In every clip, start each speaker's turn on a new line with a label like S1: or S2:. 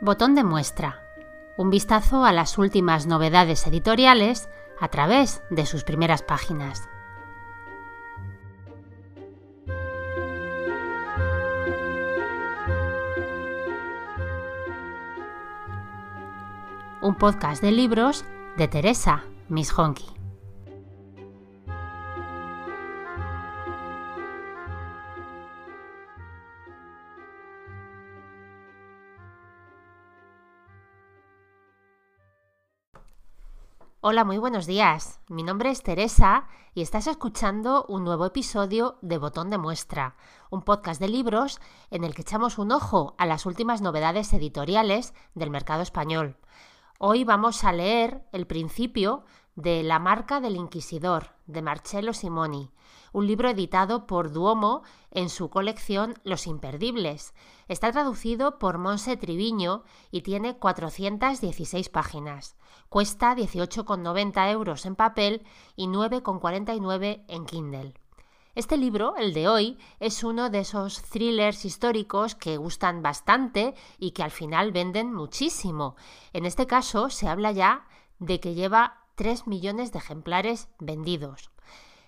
S1: Botón de muestra. Un vistazo a las últimas novedades editoriales a través de sus primeras páginas. Un podcast de libros de Teresa Miss Hola, muy buenos días. Mi nombre es Teresa y estás escuchando un nuevo episodio de Botón de Muestra, un podcast de libros en el que echamos un ojo a las últimas novedades editoriales del mercado español. Hoy vamos a leer el principio de La marca del inquisidor de Marcello Simoni, un libro editado por Duomo en su colección Los Imperdibles. Está traducido por Monse Triviño y tiene 416 páginas. Cuesta 18,90 euros en papel y 9,49 en Kindle. Este libro, el de hoy, es uno de esos thrillers históricos que gustan bastante y que al final venden muchísimo. En este caso se habla ya de que lleva 3 millones de ejemplares vendidos.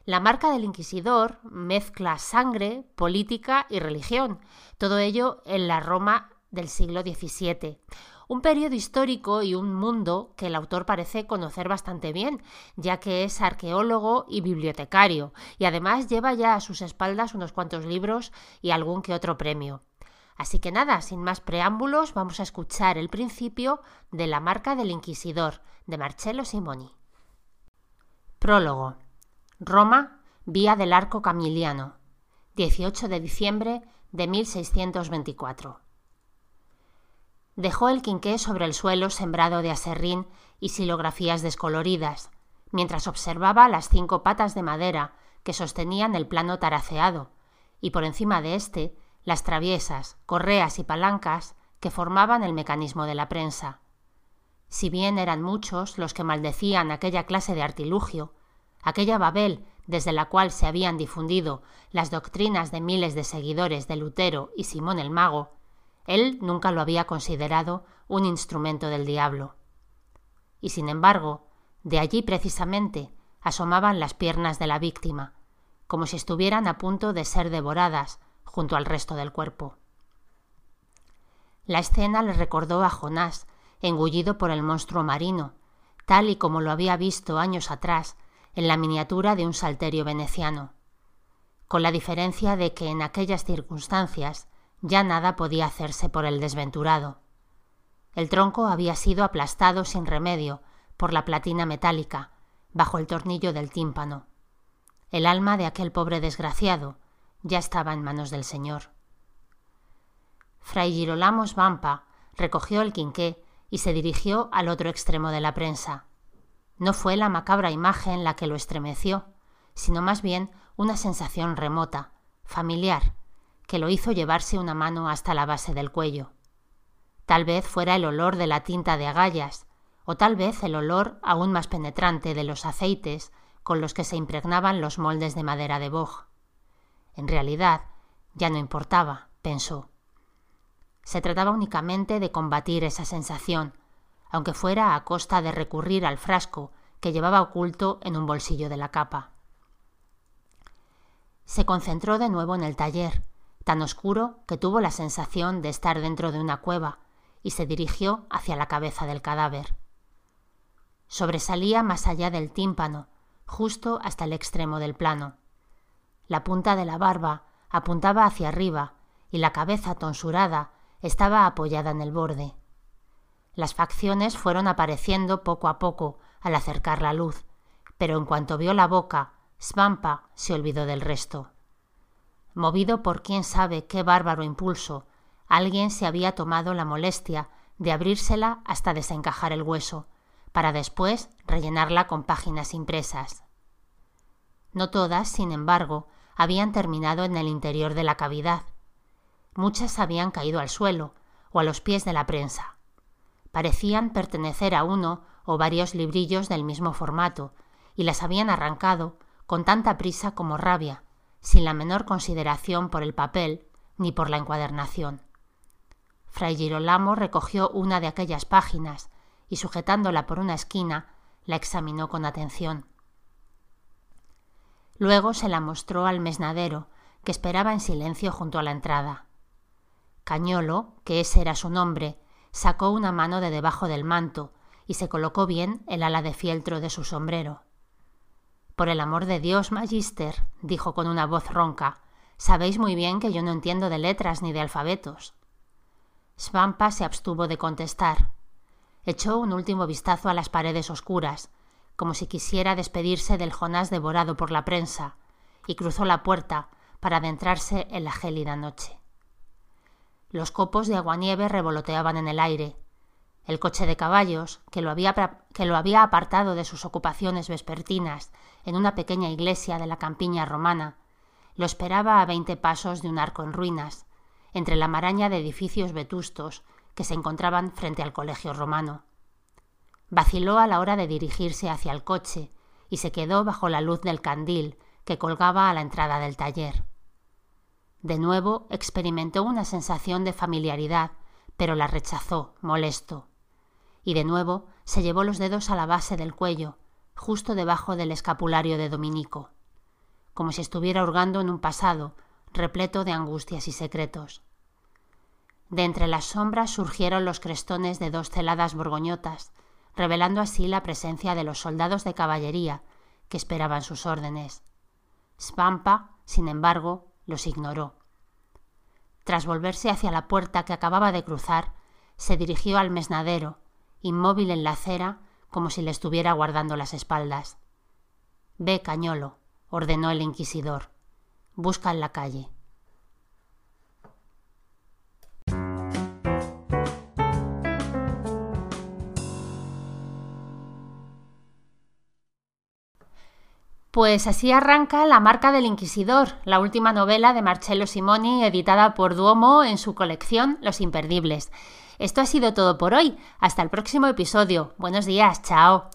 S1: La marca del inquisidor mezcla sangre, política y religión, todo ello en la Roma del siglo XVII. Un periodo histórico y un mundo que el autor parece conocer bastante bien, ya que es arqueólogo y bibliotecario, y además lleva ya a sus espaldas unos cuantos libros y algún que otro premio. Así que nada, sin más preámbulos, vamos a escuchar el principio de La marca del inquisidor, de Marcello Simoni. Prólogo. Roma, Vía del Arco Camiliano, 18 de diciembre de 1624. Dejó el quinqué sobre el suelo sembrado de aserrín y silografías descoloridas, mientras observaba las cinco patas de madera que sostenían el plano taraceado, y por encima de éste las traviesas, correas y palancas que formaban el mecanismo de la prensa. Si bien eran muchos los que maldecían aquella clase de artilugio, aquella Babel desde la cual se habían difundido las doctrinas de miles de seguidores de Lutero y Simón el Mago, él nunca lo había considerado un instrumento del diablo. Y sin embargo, de allí precisamente asomaban las piernas de la víctima, como si estuvieran a punto de ser devoradas junto al resto del cuerpo. La escena le recordó a Jonás engullido por el monstruo marino, tal y como lo había visto años atrás en la miniatura de un salterio veneciano, con la diferencia de que en aquellas circunstancias ya nada podía hacerse por el desventurado. El tronco había sido aplastado sin remedio por la platina metálica, bajo el tornillo del tímpano. El alma de aquel pobre desgraciado ya estaba en manos del Señor. Fray Girolamo Vampa recogió el quinqué y se dirigió al otro extremo de la prensa. No fue la macabra imagen la que lo estremeció, sino más bien una sensación remota, familiar, que lo hizo llevarse una mano hasta la base del cuello. Tal vez fuera el olor de la tinta de agallas, o tal vez el olor aún más penetrante de los aceites con los que se impregnaban los moldes de madera de boj. En realidad, ya no importaba, pensó. Se trataba únicamente de combatir esa sensación, aunque fuera a costa de recurrir al frasco que llevaba oculto en un bolsillo de la capa. Se concentró de nuevo en el taller, tan oscuro que tuvo la sensación de estar dentro de una cueva, y se dirigió hacia la cabeza del cadáver. Sobresalía más allá del tímpano, justo hasta el extremo del plano. La punta de la barba apuntaba hacia arriba y la cabeza tonsurada estaba apoyada en el borde. Las facciones fueron apareciendo poco a poco al acercar la luz, pero en cuanto vio la boca, Svampa se olvidó del resto. Movido por quién sabe qué bárbaro impulso, alguien se había tomado la molestia de abrírsela hasta desencajar el hueso, para después rellenarla con páginas impresas. No todas, sin embargo, habían terminado en el interior de la cavidad, Muchas habían caído al suelo o a los pies de la prensa. Parecían pertenecer a uno o varios librillos del mismo formato, y las habían arrancado con tanta prisa como rabia, sin la menor consideración por el papel ni por la encuadernación. Fray Girolamo recogió una de aquellas páginas y sujetándola por una esquina, la examinó con atención. Luego se la mostró al mesnadero, que esperaba en silencio junto a la entrada. Cañolo, que ese era su nombre, sacó una mano de debajo del manto y se colocó bien el ala de fieltro de su sombrero. Por el amor de Dios, Magister, dijo con una voz ronca, sabéis muy bien que yo no entiendo de letras ni de alfabetos. Svampa se abstuvo de contestar. Echó un último vistazo a las paredes oscuras, como si quisiera despedirse del Jonás devorado por la prensa, y cruzó la puerta para adentrarse en la gélida noche. Los copos de aguanieve revoloteaban en el aire. El coche de caballos, que lo, había, que lo había apartado de sus ocupaciones vespertinas en una pequeña iglesia de la campiña romana, lo esperaba a veinte pasos de un arco en ruinas, entre la maraña de edificios vetustos que se encontraban frente al colegio romano. Vaciló a la hora de dirigirse hacia el coche y se quedó bajo la luz del candil que colgaba a la entrada del taller. De nuevo experimentó una sensación de familiaridad, pero la rechazó, molesto. Y de nuevo se llevó los dedos a la base del cuello, justo debajo del escapulario de Dominico, como si estuviera hurgando en un pasado repleto de angustias y secretos. De entre las sombras surgieron los crestones de dos celadas borgoñotas, revelando así la presencia de los soldados de caballería que esperaban sus órdenes. Spampa, sin embargo, los ignoró. Tras volverse hacia la puerta que acababa de cruzar, se dirigió al mesnadero, inmóvil en la acera, como si le estuviera guardando las espaldas. Ve, cañolo, ordenó el inquisidor. Busca en la calle. Pues así arranca La marca del Inquisidor, la última novela de Marcello Simoni editada por Duomo en su colección Los Imperdibles. Esto ha sido todo por hoy. Hasta el próximo episodio. Buenos días. Chao.